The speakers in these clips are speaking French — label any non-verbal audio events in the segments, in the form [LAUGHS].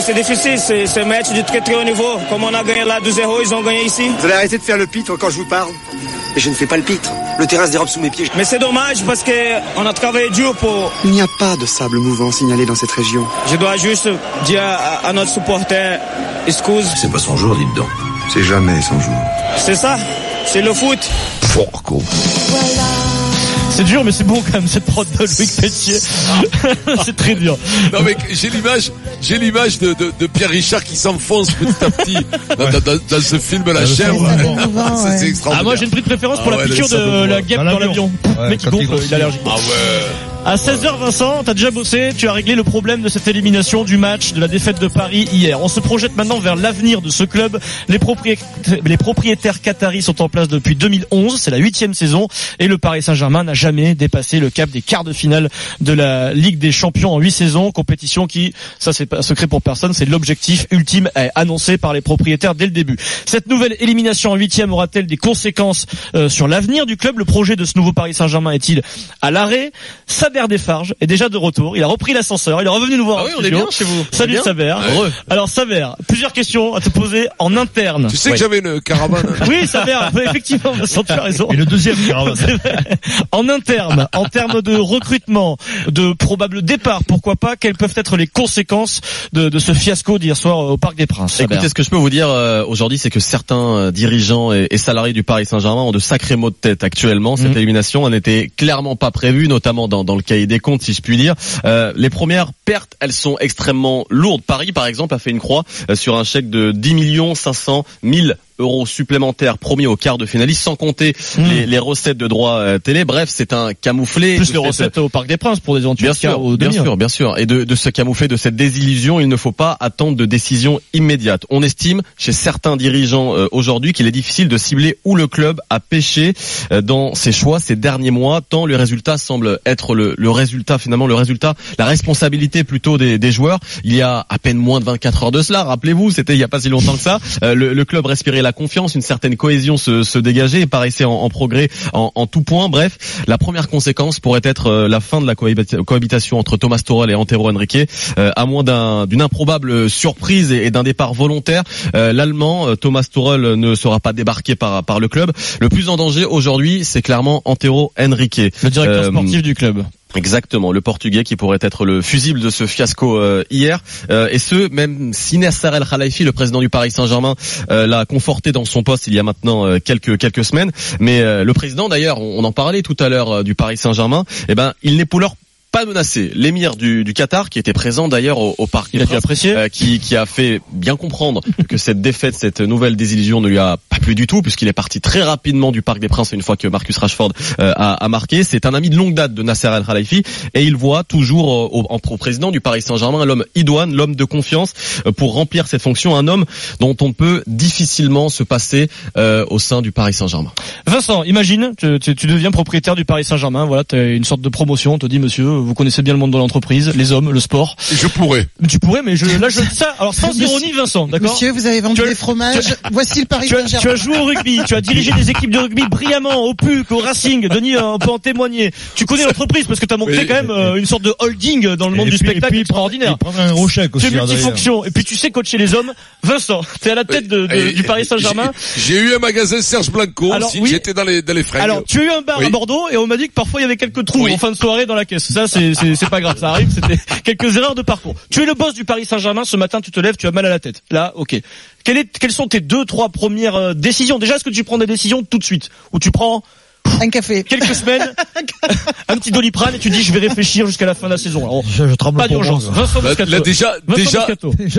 c'est difficile, c'est un match de très très haut niveau. Comme on a gagné là 2-0, ils ont gagné ici. Vous allez arrêter de faire le pitre quand je vous parle Et je ne fais pas le pitre. Le terrain se dérobe sous mes pieds. Mais c'est dommage parce qu'on a travaillé dur pour... Il n'y a pas de sable mouvant signalé dans cette région. Je dois juste dire à, à notre supporter, excuse. C'est pas son jour, dites donc. C'est jamais son jour. C'est ça, c'est le foot. Porco. C'est dur, mais c'est bon quand même cette prod de Louis Pelletier. [LAUGHS] c'est très dur. Non mais j'ai l'image, j'ai l'image de, de, de, Pierre Richard qui s'enfonce petit à petit dans, dans, dans ce film La chèvre. C'est [LAUGHS] extraordinaire. Ah moi j'ai une petite préférence pour ah, la ouais, piqûre de la guêpe dans l'avion. Ouais, mec qui gonfle, il est allergique. Ah ouais. À 16h Vincent, t'as déjà bossé, tu as réglé le problème de cette élimination du match, de la défaite de Paris hier. On se projette maintenant vers l'avenir de ce club. Les propriétaires, qataris sont en place depuis 2011, c'est la huitième saison, et le Paris Saint-Germain n'a jamais dépassé le cap des quarts de finale de la Ligue des Champions en huit saisons, compétition qui, ça c'est pas secret pour personne, c'est l'objectif ultime annoncé par les propriétaires dès le début. Cette nouvelle élimination en huitième aura-t-elle des conséquences euh, sur l'avenir du club? Le projet de ce nouveau Paris Saint-Germain est-il à l'arrêt? Saber Desfarges est déjà de retour. Il a repris l'ascenseur. Il est revenu nous voir. Ah oui, on est bien chez vous. Salut Saber. Alors Saber, plusieurs questions à te poser en interne. Tu sais que j'avais une caravane. [LAUGHS] oui, Saber, effectivement, Vincent, tu as raison. Et le deuxième caravane. [LAUGHS] En interne, en termes de recrutement, de probable départ, pourquoi pas, quelles peuvent être les conséquences de, de ce fiasco d'hier soir au Parc des Princes Écoutez, ce que je peux vous dire euh, aujourd'hui, c'est que certains euh, dirigeants et, salariés du Paris Saint-Germain ont de sacrés mots de tête actuellement. Cette mhm. élimination n'était clairement pas prévue, notamment dans, dans le cahier des comptes, si je puis dire. Euh, les premières pertes, elles sont extrêmement lourdes. Paris, par exemple, a fait une croix euh, sur un chèque de 10 millions 500 000 euros supplémentaires promis au quart de finaliste, sans compter hmm. les, les, recettes de droits euh, télé. Bref, c'est un camouflé. Plus les recettes au Parc des Princes pour des éventuels bien sûr, bien sûr, bien sûr. Et de, de se camoufler de cette désillusion, il ne faut pas attendre de décision immédiate. On estime chez certains dirigeants euh, aujourd'hui qu'il est difficile de cibler où le club a pêché euh, dans ses choix ces derniers mois, tant le résultat semble être le, le résultat finalement, le résultat, la responsabilité plutôt des, des, joueurs. Il y a à peine moins de 24 heures de cela. Rappelez-vous, c'était il y a pas si longtemps que ça. le, le club respirait la confiance, une certaine cohésion se, se dégageait et paraissait en, en progrès en, en, tout point. Bref, la première conséquence pourrait être euh, la fin de la cohabitation entre Thomas Tuchel et Antero Henrique, euh, à moins d'une improbable surprise et, d'un départ volontaire. Euh, L'Allemand Thomas Tuchel ne sera pas débarqué par, par le club. Le plus en danger aujourd'hui, c'est clairement Antero Henrique, le directeur sportif du club. Exactement, le Portugais qui pourrait être le fusible de ce fiasco euh, hier, euh, et ce même si Nasser El Khalifi, le président du Paris Saint-Germain, euh, l'a conforté dans son poste il y a maintenant quelques quelques semaines. Mais le président, d'ailleurs, on, en parlait tout à l'heure du Paris Saint-Germain, eh ben il n'est pour l'heure pas menacé. L'émir du, du, Qatar, qui était présent d'ailleurs au, au, parc, il a euh, qui, qui, a fait bien comprendre [LAUGHS] que cette défaite, cette nouvelle désillusion ne lui a pas plu du tout, puisqu'il est parti très rapidement du parc des Princes une fois que Marcus Rashford euh, a, a, marqué. C'est un ami de longue date de Nasser Al Khelaifi et il voit toujours euh, au, en, président du Paris Saint-Germain l'homme idoine, l'homme de confiance pour remplir cette fonction, un homme dont on peut difficilement se passer au sein du Paris Saint-Germain. Vincent, imagine, tu, tu, tu, deviens propriétaire du Paris Saint-Germain, voilà, as une sorte de promotion, on te dit monsieur vous connaissez bien le monde de l'entreprise, les hommes, le sport. Je pourrais. Tu pourrais, mais je, là, je [LAUGHS] ça. Alors sans ironie, Vincent, d'accord. Monsieur, vous avez vendu des fromages. Voici le Paris Saint-Germain. Tu as joué au rugby, tu as dirigé des équipes de rugby brillamment au PUC, au Racing. Denis on peut en témoigner. Tu connais l'entreprise parce que tu as monté quand même euh, une sorte de holding dans le monde du spectacle extraordinaire. Tu un gros chèque aussi. multifonction. Et puis tu sais coacher les hommes. Vincent, t'es à la tête de, du Paris Saint-Germain. J'ai eu un magasin Serge Blanco. Alors, j'étais dans les dans les fringues. Alors tu as eu un bar à Bordeaux et on m'a dit que parfois il y avait quelques trous en fin de soirée dans la caisse. Ça c'est pas grave, ça arrive. C'était quelques erreurs de parcours. Tu es le boss du Paris Saint-Germain. Ce matin, tu te lèves, tu as mal à la tête. Là, ok. Est, quelles sont tes deux, trois premières euh, décisions? Déjà, est-ce que tu prends des décisions tout de suite? Ou tu prends un café. Quelques semaines, [LAUGHS] un petit doliprane et tu dis je vais réfléchir jusqu'à la fin de la saison. Alors, je, je tremble pas d'urgence. Là, déjà, déjà,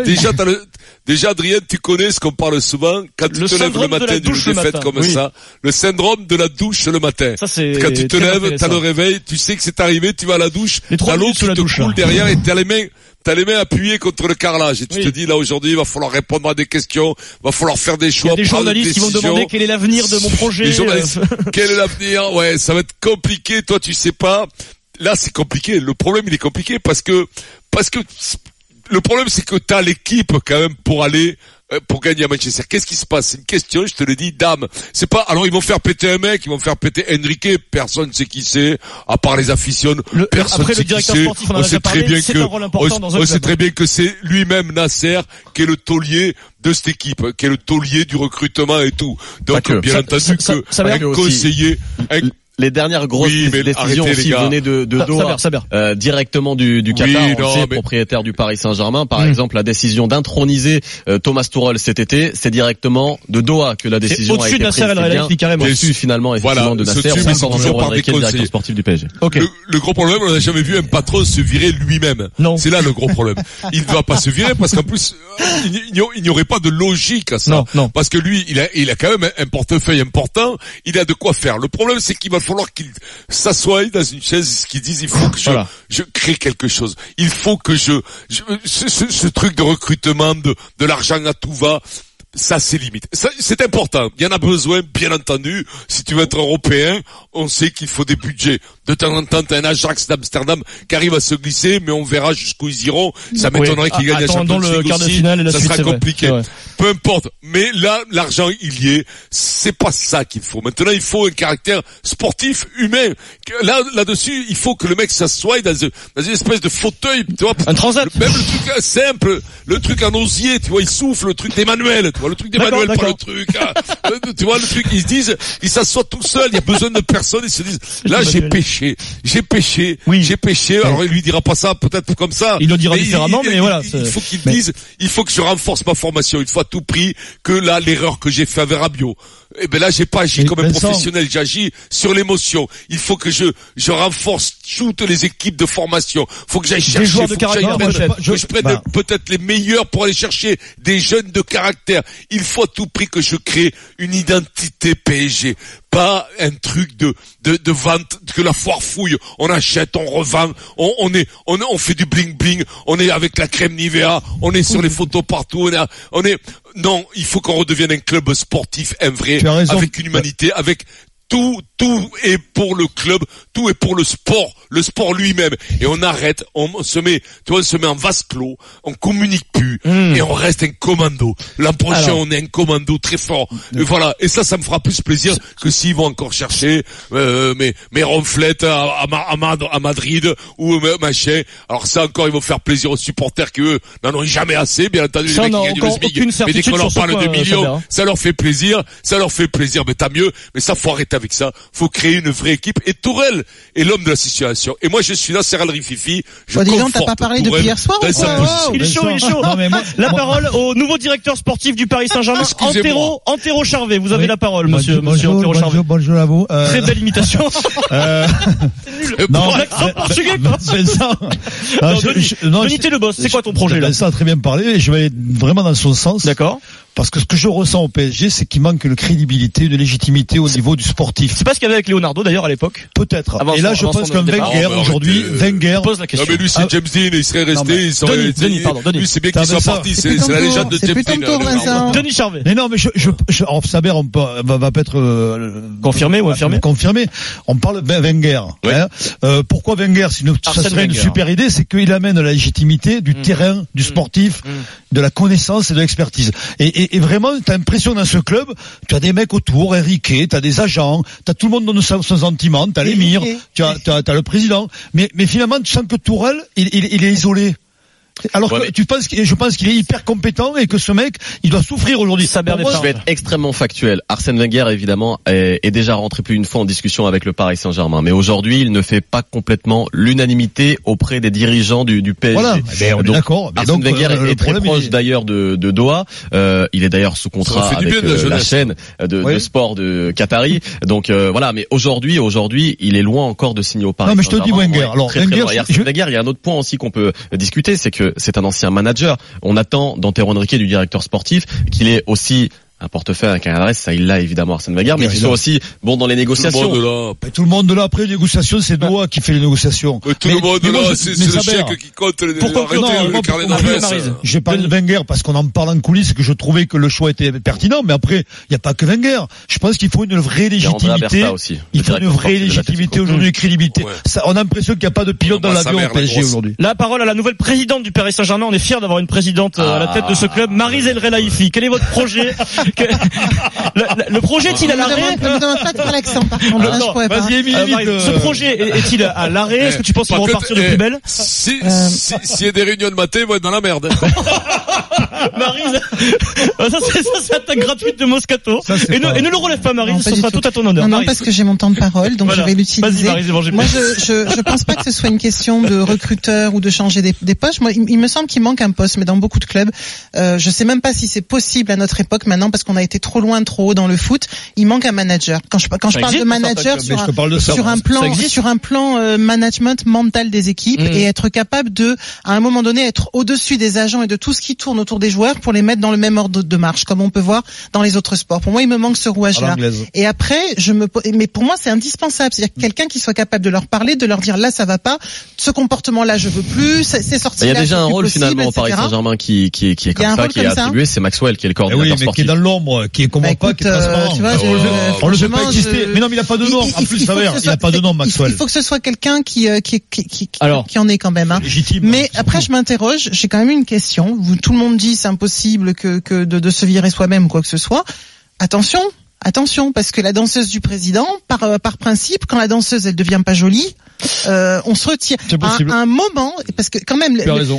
déjà, le, déjà, Adrien, tu connais ce qu'on parle souvent quand tu te lèves le matin d'une défaite comme ça, le syndrome de la douche le matin. Ça, c'est quand tu te lèves, t'as le réveil, tu sais que c'est arrivé, tu vas à la douche, t'as l'eau qui te coule derrière et t'as les mains t'as les mains appuyées contre le carrelage et tu te dis là aujourd'hui il va falloir répondre à des questions, il va falloir faire des choix. Il y a des journalistes qui vont demander quel est l'avenir de mon projet. [LAUGHS] quel est l'avenir? Ouais, ça va être compliqué. Toi, tu sais pas. Là, c'est compliqué. Le problème, il est compliqué parce que parce que le problème, c'est que t'as l'équipe quand même pour aller euh, pour gagner à Manchester. Qu'est-ce qui se passe? C'est une question, je te le dis, dame. C'est pas. Alors ils vont faire péter un mec, ils vont faire péter Enrique. Personne ne sait qui c'est, à part les aficionnes. Le, personne après, sait le directeur qui sportif, on, on sait très bien que on, on sait très bien que c'est lui-même Nasser qui est le taulier de cette équipe, qui est le taulier du recrutement et tout. Donc bien ça, entendu ça, que ça, ça un conseiller. Un, les dernières grosses oui, décisions arrêtez, aussi venaient de, de Doha, euh, directement du, du Qatar, oui, non, sait, mais... propriétaire du Paris Saint-Germain. Par Mmh. exemple, la décision d'introniser euh, Thomas Tuchel cet été, c'est directement de Doha que la décision a au-dessus été de Nasser prise. Khelaifi, carrément. Au-dessus finalement effectivement voilà, de Nasser, par des le directeur sportif du PSG. Okay. Le, le, gros problème, on n'a jamais vu un patron se virer lui-même. Non. C'est là le gros problème. Il ne va pas se virer parce qu'en plus, il n'y aurait pas de logique à ça. Non, non. Parce que lui, il a, il a quand même un portefeuille important. Il a de quoi faire. Le problème, c'est qu'il va falloir qu'il s'assoie dans une chaise qui disent il faut que je, Voilà. je crée quelque chose. Il faut que je, je ce, ce, ce truc de recrutement, de, de l'argent à tout va, ça c'est limite. C'est important. Il y en a besoin, bien entendu. Si tu veux être européen, on sait qu'il faut des budgets. De temps en temps, t'as un Ajax d'Amsterdam qui arrive à se glisser, mais on verra jusqu'où ils iront. Ça m'étonnerait qu'ils gagnent la Champions le League quart de aussi. finale et la ça suite, sera compliqué. Peu importe. Mais là, l'argent, il y est. C'est pas ça qu'il faut. Maintenant, il faut un caractère sportif, humain. Là, là-dessus, il faut que le mec s'assoie dans, un- dans une espèce de fauteuil, tu vois. Un transat. Le- Même le truc euh, simple, le truc en osier, tu vois, il souffle, le truc d'Emmanuel, tu vois, le truc d'Emmanuel, pas le truc, hein. Euh, tu vois, le truc, ils se disent, ils s'assoient tout seuls, il y a besoin de personne, ils se disent, là, j'ai Emmanuel. Péché, j'ai péché, Oui. j'ai péché, alors il lui dira pas ça, peut-être comme ça. Il le dira différemment, mais voilà, Il, faut qu'il mais- dise, il faut que je renforce ma formation, il faut à tout prix que là, l'erreur que j'ai fait avec Rabiot, eh ben là, j'ai pas agi comme un professionnel, j'ai agi sur l'émotion. Il faut que je, je renforce toutes les équipes de formation. Faut que j'aille chercher, joueurs de faut que j'aille caractère, prendre- peut-être. que je prenne bah. peut-être les meilleurs pour aller chercher des jeunes de caractère. Il faut à tout prix que je crée une identité PSG. Pas un truc de, de, de vente, que la foire fouille. On achète, on revend, on, on est, on, on fait du bling bling, on est avec la crème Nivea, on est sur les photos partout, on est, on est, non, il faut qu'on redevienne un club sportif, un vrai, avec une humanité, avec tout, tout est pour le club, tout est pour le sport, le sport lui-même. Et on arrête, on se met, tu vois, on se met en vase clos, on communique plus, et on reste un commando. L'an prochain, Alors. on est un commando très fort. Et voilà. Et ça, ça me fera plus plaisir que s'ils vont encore chercher, euh, mes, mes ronflettes à, à, à Mad- à Madrid, ou euh, machin. Alors ça encore, ils vont faire plaisir aux supporters qui eux n'en ont jamais assez, bien entendu, Ça, les mecs qui gagnent SMIC. aucune Mais dès qu'on leur parle de point, millions, ça leur fait plaisir, ça leur fait plaisir, mais tant mieux. Mais ça, faut arrêter avec ça. Faut créer une vraie équipe. Et Tourelle est l'homme de la situation. Et moi, je suis là, Serral Rififi. Je Bon, dis donc, t'as pas parlé depuis hier soir ou quoi. Il est chaud, il est chaud. [LAUGHS] Non, mais moi- La moi- parole au nouveau directeur sportif du Paris Saint-Germain, Excusez-moi. Antero, Antero Charvet. Vous avez Oui. la parole, monsieur, Bonjour, monsieur Antero bonjour, Charvet. bonjour à vous. Euh, Très belle imitation. [LAUGHS] euh, non, L'accent portugais, quoi. Vincent, [LAUGHS] Non, je- Denis, je- non, Denis je- T. Lebos, c'est quoi ton projet, là Vincent a très bien parlé et je vais aller vraiment dans son sens. D'accord. Parce que ce que je ressens au PSG, c'est qu'il manque de crédibilité, de légitimité au niveau du sportif. C'est pas ce qu'il y avait avec Leonardo, d'ailleurs, à l'époque. Peut-être. Avant Et là, je pense qu'un. Wenger aujourd'hui, arrêtez. Wenger, Je pose la Non question. mais lui c'est Ah. James Dean, il serait Non, resté, il serait Denis, pardon, Denis. Lui c'est bien qu'il soit parti, C'est la légende de James Dean. Vincent. Denis Charvet. Mais non, mais je, je, je alors, Saber, on peut, va, va peut-être euh, Confirmé ou infirmé confirmé. On parle de Wenger. Oui. hein. Euh, pourquoi Wenger C'est une, ça serait une super idée, c'est qu'il amène la légitimité du Mm. terrain, du sportif, Mm. de la connaissance et de l'expertise. Et, et, et vraiment, t'as l'impression dans ce club, tu as des mecs autour, Enrique, t'as des agents, t'as tout le monde donne son, son sentiment, t'as l'émir, as, t'as, t'as le président. Mais, mais finalement, tu sens que Tourelle, il, il, il est isolé. Alors Ouais, que mais- tu penses qu'il- je pense qu'il est hyper compétent et que ce mec, il doit souffrir aujourd'hui. Pour moi, Je vais être extrêmement factuel. Arsène Wenger, évidemment, est, est déjà rentré plus d'une fois en discussion avec le Paris Saint-Germain. Mais aujourd'hui, il ne fait pas complètement l'unanimité auprès des dirigeants du, du PSG. Voilà, Ben, on est Donc, d'accord. Mais Arsène donc, Wenger euh, le est très problème, proche il est- d'ailleurs de, de Doha. Euh, il est d'ailleurs sous contrat avec bien de la euh, la chaîne de, Oui. de sport de Qatari. Donc euh, voilà. Mais aujourd'hui, aujourd'hui, il est loin encore de signer au Paris Non, mais je te dis Saint-Germain. Wenger. Alors, très, très Wenger, loin. Et je- Arsène je- Wenger, il y a un autre point aussi qu'on peut discuter, c'est que c'est un ancien manager. On attend d'Antero Henrique du directeur sportif qu'il ait aussi un portefeuille, un carrière d'adresse, ça il l'a évidemment Arsène Wenger, mais qui a. aussi bon dans les Tout le négociations. monde là. Tout le monde là, après les négociations, c'est Doha qui fait les négociations. Mais tout Mais- le monde mais là, je- c'est le chèque qui compte. les- Pourquoi arrêtez non, le carnet d'adresse. Je parle de Wenger parce qu'on en parle en coulisses et que je trouvais que le choix était pertinent, mais après, il n'y a pas que Wenger. Je pense qu'il faut une vraie Il y a Andrea légitimité. Aussi. Il faut une vraie légitimité aujourd'hui, une crédibilité. Ouais. Ça, on a l'impression qu'il n'y a pas de pilote dans l'avion au la PSG aujourd'hui. La parole à la nouvelle présidente du Paris Saint-Germain. On est fiers d'avoir une présidente euh, à la tête de ce club, Marise El Relaifi. Quel est votre projet? Que- le, projet est-il à l'arrêt Ce projet est- est-il à l'arrêt Est-ce que tu penses qu'ils Par vont repartir de eh, plus belle Si, Euh, si, s'il y a des réunions de matin, ils vont être dans la merde. [LAUGHS] Marise, [LAUGHS] ça c'est ça c'est attaque gratuite de Moscato. Ça, Et ne, et ne le relève pas Marise, ce sera tout. tout à ton honneur. Non, non, parce que j'ai mon temps de parole, donc Voilà. je vais l'utiliser. Moi, je, je, je pense pas que ce soit une question de recruteur ou de changer des, des postes. Moi, il, il me semble qu'il manque un poste, mais dans beaucoup de clubs, euh, je sais même pas si c'est possible à notre époque maintenant, parce qu'on a été trop loin, trop haut dans le foot. Il manque un manager. Quand je, quand je Ça parle existe de manager sur un, de ça, sur un Ça plan, sur un plan euh, management mental des équipes Mhm. et être capable de, à un moment donné, être au-dessus des agents et de tout ce qui tourne autour des joueurs pour les mettre dans le même ordre de marche, comme on peut voir dans les autres sports. Pour moi, il me manque ce rouage-là. Et après, je me, mais pour moi, c'est indispensable. C'est-à-dire que quelqu'un qui soit capable de leur parler, de leur dire là, ça va pas, ce comportement-là, je veux plus, c'est sorti. Il y a déjà un rôle possible, finalement au Paris. Saint-Germain qui, qui, est- qui est a comme ça, qui est attribué, c'est Maxwell qui est le Eh coordinateur oui, mais qui est dans l'ombre, qui est comment Bah, pas, écoute, qui est transparent. tu vois, je- On le fait pas exister. je- Mais non, mais il n'a pas de nom. il- En plus, ça va, il n'a soit- pas de nom, Maxwell. Il faut que ce soit quelqu'un qui, euh, qui, qui, qui, en est quand même. Hein. Légitime. Mais après, je m'interroge. J'ai quand même une question. Tout le monde dit c'est impossible que, que de, de se virer soi-même ou quoi que ce soit. Attention, attention, parce que la danseuse du président, par euh, par principe, quand la danseuse elle devient pas jolie, euh, on se retire. C'est possible. À un moment, parce que quand même,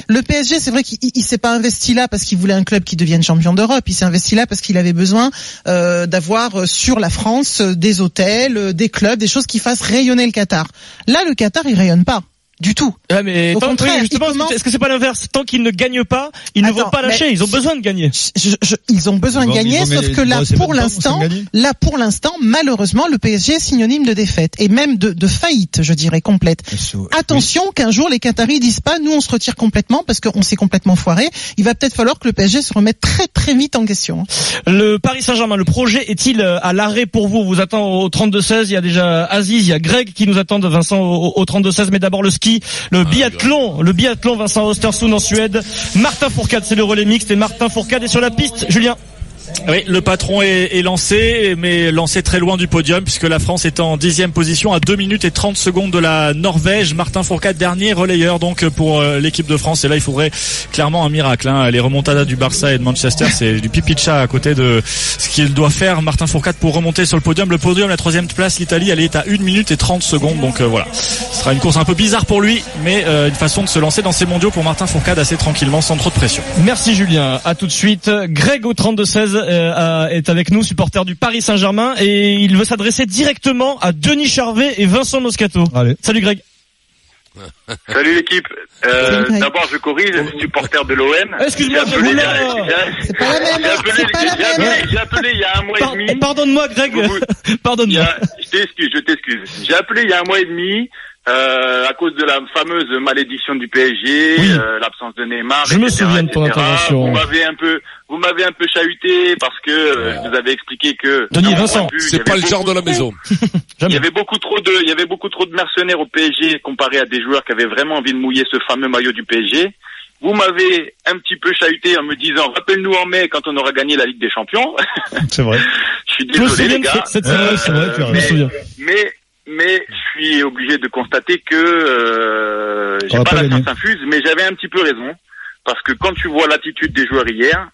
le, PSG, c'est vrai qu'il il- il s'est pas investi là parce qu'il voulait un club qui devienne champion d'Europe. Il s'est investi là parce qu'il avait besoin euh, d'avoir euh, sur la France euh, des hôtels, des clubs, des choses qui fassent rayonner le Qatar. Là, le Qatar, il rayonne pas du tout. Ah, mais Au tant- contraire, oui, justement, est-ce que c'est pas l'inverse? Tant qu'ils ne gagnent pas, ils ne Attends, vont pas lâcher. Ils ont besoin de gagner. Je- je- ils ont besoin Ils de gagner, sauf que là, pour l'instant, là, pour l'instant, malheureusement, le PSG est synonyme de défaite et même de, de faillite, je dirais, complète. Attention qu'un jour les Qataris disent pas, nous on se retire complètement parce qu'on s'est complètement foiré. Il va peut-être falloir que le PSG se remette très très vite en question. Le Paris Saint-Germain, le projet est-il euh, à l'arrêt pour vous? On vous attend au 32-16. Il y a déjà Aziz, il y a Greg qui nous attendent, Vincent au, au 32-16. Mais d'abord le ski, le biathlon, le biathlon Vincent Ostersund en Suède. Martin Fourcade, c'est le relais mixte et Martin Fourcade est sur la piste. Julien. Oui, le patron est, est lancé, mais lancé très loin du podium puisque la France est en dixième position à 2 minutes et 30 secondes de la Norvège. Martin Fourcade, dernier relayeur donc pour euh, l'équipe de France. Et là, il faudrait clairement un miracle. Hein. Les remontadas du Barça et de Manchester, c'est du pipi de chat à côté de ce qu'il doit faire Martin Fourcade pour remonter sur le podium. Le podium, la troisième place, l'Italie, elle est à 1 minute et 30 secondes. Donc euh, voilà, ce sera une course un peu bizarre pour lui, mais euh, une façon de se lancer dans ces mondiaux pour Martin Fourcade assez tranquillement, sans trop de pression. Merci Julien. À tout de suite. Greg au 32-16 euh, euh, est avec nous, supporter du Paris Saint-Germain, et il veut s'adresser directement à Denis Charvet et Vincent Moscato. Allez. Salut Greg. Salut l'équipe. Euh. D'abord, je corrige, supporter de l'OM. Excuse-moi, J'ai appelé, C'est pas la même, j'ai appelé, c'est pas la j'ai même. appelé- j'ai appelé il y a un mois Par- et demi. Pardonne-moi Greg. [LAUGHS] Pardonne-moi. je t'excuse, je t'excuse. J'ai appelé il y a un mois et demi. Euh, à cause de la fameuse malédiction du PSG, Oui. euh, l'absence de Neymar, Je me souviens de ton etc.. intervention. Vous m'avez un peu, vous m'avez un peu chahuté parce que euh, je vous avez expliqué que. Denis, Vincent, C'est pas le genre de la maison. [LAUGHS] Il y avait beaucoup trop de, il y avait beaucoup trop de mercenaires au PSG comparé à des joueurs qui avaient vraiment envie de mouiller ce fameux maillot du PSG. Vous m'avez un petit peu chahuté en me disant, rappelle-nous en mai quand on aura gagné la Ligue des Champions. C'est vrai. [LAUGHS] Je suis désolé les gars. cette vrai, Je me souviens. Mais, mais je suis obligé de constater que euh, j'ai pas, pas la science infuse, mais j'avais un petit peu raison. Parce que quand tu vois l'attitude des joueurs hier,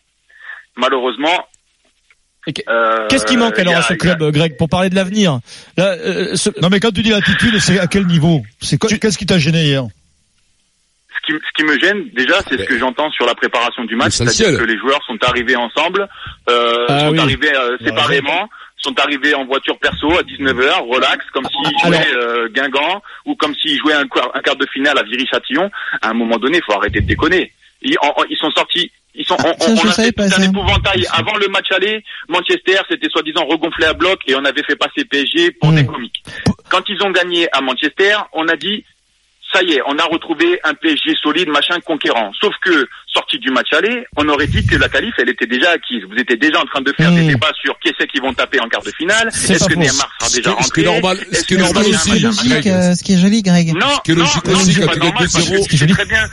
malheureusement. Euh, Qu'est-ce qui manque alors a- à ce a- club, Greg, pour parler de l'avenir euh, ce- Non, mais quand tu dis l'attitude, c'est à quel niveau C'est quoi- qu'est-ce qui t'a gêné hier ce qui, ce qui me gêne déjà, c'est ce que j'entends sur la préparation du match, c'est-à-dire que les joueurs sont arrivés ensemble, euh, Ah sont oui. arrivés euh, séparément, sont arrivés en voiture perso à 19h, relax, comme s'ils jouaient euh, Guingamp ou comme s'ils jouaient un, quart- un quart de finale à Viry-Châtillon. À un moment donné, il faut arrêter de déconner. Ils, en- en- ils sont sortis. Ils sont, on, Ah, on- on a fait un ça. épouvantail. Avant le match aller, Manchester, c'était soi-disant regonflé à bloc et on avait fait passer PSG pour des comiques. Quand ils ont gagné à Manchester, on a dit ça y est, on a retrouvé un PSG solide, machin, conquérant. Sauf que, sorti du match aller, on aurait dit que la qualif, elle était déjà acquise. Vous étiez déjà en train de faire des débats sur qui c'est qui vont taper en quart de finale. Est-ce que Neymar sera déjà rentré Ce qui Est-ce qui est normal aussi. Ce qui est joli, Greg. Non, ce qui est logique non, aussi, c'est pas normal, parce que c'est très bien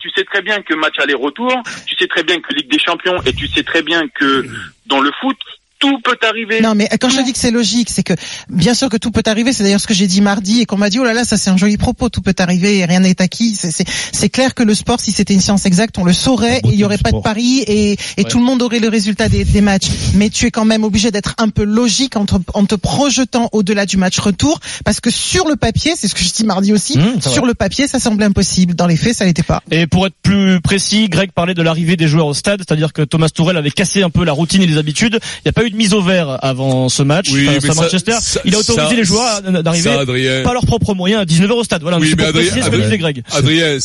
tu sais très bien que match aller-retour, tu sais très bien que Ligue des Champions et tu sais très bien que dans le foot, tout peut arriver. Non, mais quand je dis que c'est logique, c'est que bien sûr que tout peut arriver. C'est d'ailleurs ce que j'ai dit mardi et qu'on m'a dit oh là là, ça c'est un joli propos. Tout peut arriver et rien n'est acquis. C'est clair que le sport, si c'était une science exacte, on le saurait. Il n'y aurait pas de paris et, et tout le monde aurait le résultat des, des, matchs. Mais tu es quand même obligé d'être un peu logique en te, en te projetant au-delà du match retour, parce que sur le papier, c'est ce que je dis mardi aussi, mmh, sur le papier, ça semblait impossible. Dans les faits, ça l'était pas. Et pour être plus précis, Greg parlait de l'arrivée des joueurs au stade, c'est-à-dire que Thomas Tourel avait cassé un peu la routine et les habitudes. Il n'y a pas eu une mise au vert avant ce match oui, face à Manchester. Ça, il a autorisé ça, les joueurs d'arriver par leurs propres moyens à 19h au stade. Voilà, oui, mais Adrien, Adrien, Adrien,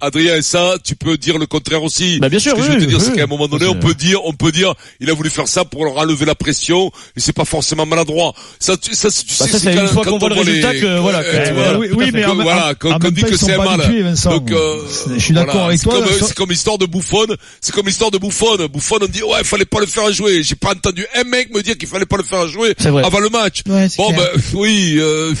Adrien, et ça, tu peux dire le contraire aussi. Bah bien sûr. Ce que je veux te dire, oui, c'est qu'à un moment donné, on peut dire, on peut dire, il a voulu faire ça pour leur enlever la pression, et c'est pas forcément maladroit. Ça, tu, ça, tu bah sais, c'est une fois qu'on voit le résultat les... que, voilà. Euh, vois, oui, mais que, en, voilà, qu'on dit que c'est mal. Habitués, Donc, euh, je suis d'accord avec toi. C'est comme, l'histoire de Bouffonne. C'est comme l'histoire de Bouffonne. Bouffonne, on dit, ouais, il fallait pas le faire jouer. J'ai pas entendu un mec me dire qu'il fallait pas le faire jouer avant le match. Bon, ben, oui, euh,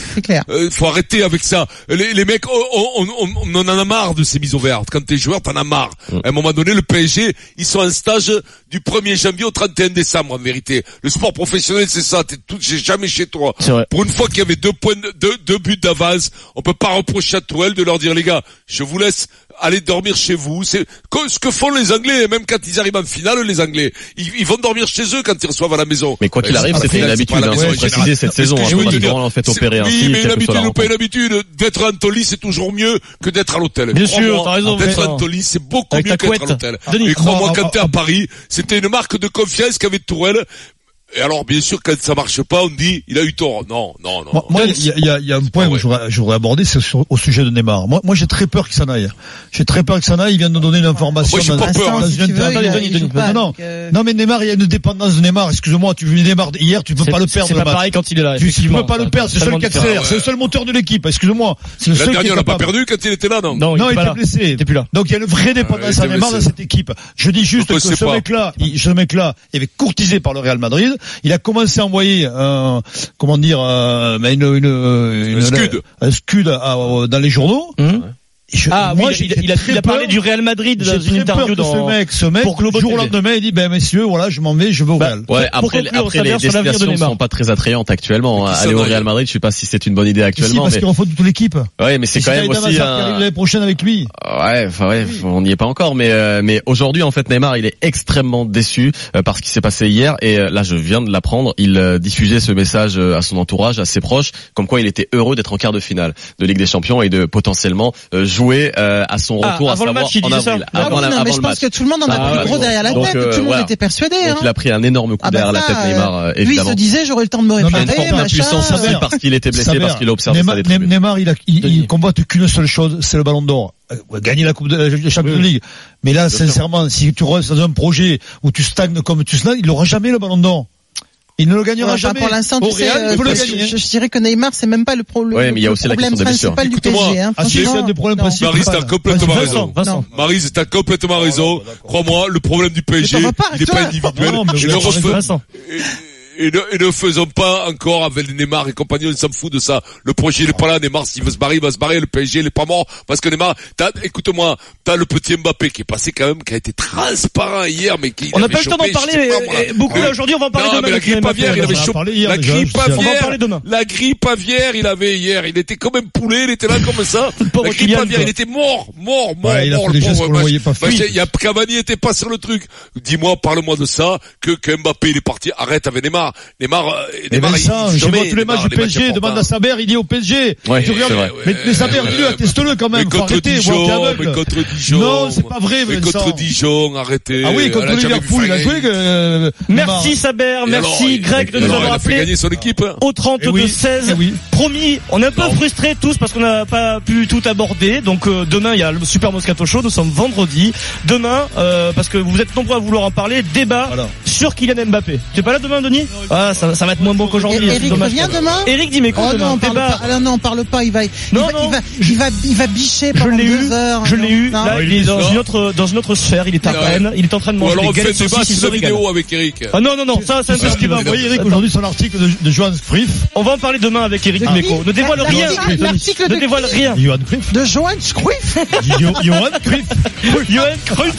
euh, faut arrêter avec ça. Les mecs, on en a marre de ces mises quand t'es joueur, t'en as marre. Mm. À un moment donné, le PSG, ils sont en stage du 1er janvier au 31 décembre, en vérité. Le sport professionnel, c'est ça. T'es tout, jamais chez toi. Pour une fois qu'il y avait deux points, deux, deux buts d'avance, on peut pas reprocher à Tourelle de leur dire, les gars, je vous laisse allez dormir chez vous. C'est ce que font les Anglais, même quand ils arrivent en finale, les Anglais. Ils, vont dormir chez eux quand ils reçoivent à la maison. Mais quoi qu'il euh, arrive, c'était une habitude, hein, ouais, préciser cette saison, hein, dire, en fait opérer Oui, ainsi, mais une habitude ou pas une habitude, d'être en Tolis, c'est toujours mieux que d'être à l'hôtel. Bien sûr, t'as raison. D'être en Tolis, c'est beaucoup mieux qu'être à l'hôtel. Et crois-moi, quand t'es à Paris, c'était une marque de confiance qu'avait Tourelle, et alors, bien sûr, quand ça marche pas, on dit il a eu tort. Non, non, non. Moi, il y a, y, a, y a, un point ah que j'aurais, j'aurais abordé, c'est sur, au sujet de Neymar. Moi, moi j'ai très peur qu'il s'en aille. J'ai très peur qu'il s'en aille. Il vient de nous donner une information. Moi, pas peur. Hein. Non, euh. non, mais Neymar, il y a une dépendance de Neymar. Excuse-moi, tu veux Neymar hier, tu peux pas le perdre. C'est pas pareil quand il est là. Tu, peux pas le perdre. C'est le seul qui accélère. C'est le seul moteur de l'équipe. Excuse-moi. La dernière, on l'a pas perdu quand il était là, non Non, il était blessé. plus là. Donc, il y a une vraie ah, dépendance à Neymar dans cette équipe. Je dis juste que ce mec-là, ce mec-là, il est courtisé par le Real Madrid. Il a commencé à envoyer, euh, comment dire, euh, bah, une, une, euh, une, un scud, un scud à, euh, dans les journaux. Mmh. Ah, moi, il, a, il, a, parlé du Real Madrid dans une interview dans. Ce mec, ce mec, pour le jour au lendemain, il dit, ben, messieurs, voilà, je m'en vais, je vais au Real. Bah, ouais, après, conclure, après les destinations ne sont pas très attrayantes actuellement. Hein. Aller au Real Madrid, je ne sais pas si c'est une bonne idée actuellement. Si, parce mais... qu'il en faut de toute l'équipe. Ouais, mais c'est quand, quand même aussi. Un... L'année prochaine avec lui. Ouais, enfin, on n'y est pas encore, mais, euh, mais aujourd'hui, en fait, Neymar, il est extrêmement déçu euh, par ce qui s'est passé hier, et euh, là, je viens de l'apprendre. Il euh, diffusait ce message à son entourage, à ses proches, comme quoi il était heureux d'être en quart de finale de Ligue des Champions et de potentiellement jouer euh, à son ah, retour avant à ah, la, non, mais je pense que tout le monde en a ah, pris gros derrière la tête, euh, tout le monde était persuadé. Donc. Il hein. a pris un énorme coup ah, bah derrière la tête Neymar euh, euh évidemment. Lui se disait j'aurais le temps de me réparer, impuissance aussi parce qu'il était blessé parce qu'il a observé Neymar, il, il combatte qu'une seule chose, c'est le ballon d'or gagner la Coupe de la Champions League. Mais là, sincèrement, si tu restes dans un projet où tu stagnes comme tu stagnes, il n'aura jamais le ballon d'or. Il ne le gagnera euh, ben, jamais. Pour l'instant, tu sais, euh, je, dirais que Neymar, c'est même pas le, pro ouais, mais il y a aussi problème principal du PSG. Hein, ah, si des problèmes principaux. Marise, t'as complètement raison. Marise, t'as complètement raison. Crois-moi, le problème du PSG, il n'est pas individuel. Je le refais et ne, et ne, faisons pas encore avec Neymar et compagnie, on s'en fout de ça. Le projet n'est pas là, Neymar, s'il veut se barrer, il va se barrer, le PSG il n'est pas mort, parce que Neymar, T'as, écoute-moi, t'as le petit Mbappé qui est passé quand même, qui a été transparent hier, mais qui... On n'a pas chopé, le temps d'en parler, pas, euh, euh, beaucoup là, aujourd'hui, on va en parler non, demain. La grippe aviaire, il avait chopé, hier, la grippe aviaire, la grippe aviaire, il avait hier, il était comme un poulet, il était là comme ça, [LAUGHS] la grippe aviaire, il était mort, mort, mort, ouais, mort, le pauvre, il y a Cavani était pas sur le truc. Dis-moi, parle-moi de ça, que, que Mbappé, il est parti, arrête avec Neymar, Neymar, Neymar, euh, Neymar. Vincent, j'ai vu tous les matchs du PSG, demande à Saber, il est au PSG. Ouais, tu vrai. mais, Saber, dis-le, atteste-le quand même. Mais contre Dijon, mais contre Dijon. Non, c'est pas vrai, Vincent. Mais contre Dijon, arrêtez. Ah oui, contre Liverpool, il euh, Merci Saber, merci Greg de nous avoir appelé. gagner son équipe. Au 32-16. Eh eh Promis, on est un peu frustrés tous parce qu'on n'a pas pu tout aborder. Donc, euh, demain, il y a le Super Moscato Show. Nous sommes vendredi. Demain, parce que vous êtes nombreux à vouloir en parler, débat sur Kylian Mbappé. T'es pas là demain, Denis? Ah, ça, ça va être moins bon qu'aujourd'hui. Eric revient demain Eric Dimeco Oh demain. non, parle Débat- pas. Ah non, parle pas. Il va, il Non, va, non. il va, il va, il va bicher Je pendant l'ai eu, deux heures. je l'ai eu. Là, il est dans une autre, dans une autre sphère. Il est à. Rennes. Il est en train de Ou manger alors des on fait galettes un débat saucisses, il se sur vidéo avec Eric. Ah non, non, non, ça, c'est C'est ce qui m'a envoyé Eric aujourd'hui son article de, Johan Cruyff. On va en parler demain avec Eric qui Ne dévoile rien. l'article- Ne de dévoile rien. Johan Cruyff. De Johan Cruyff Jo- Johan Cruyff. Johan Cruyff.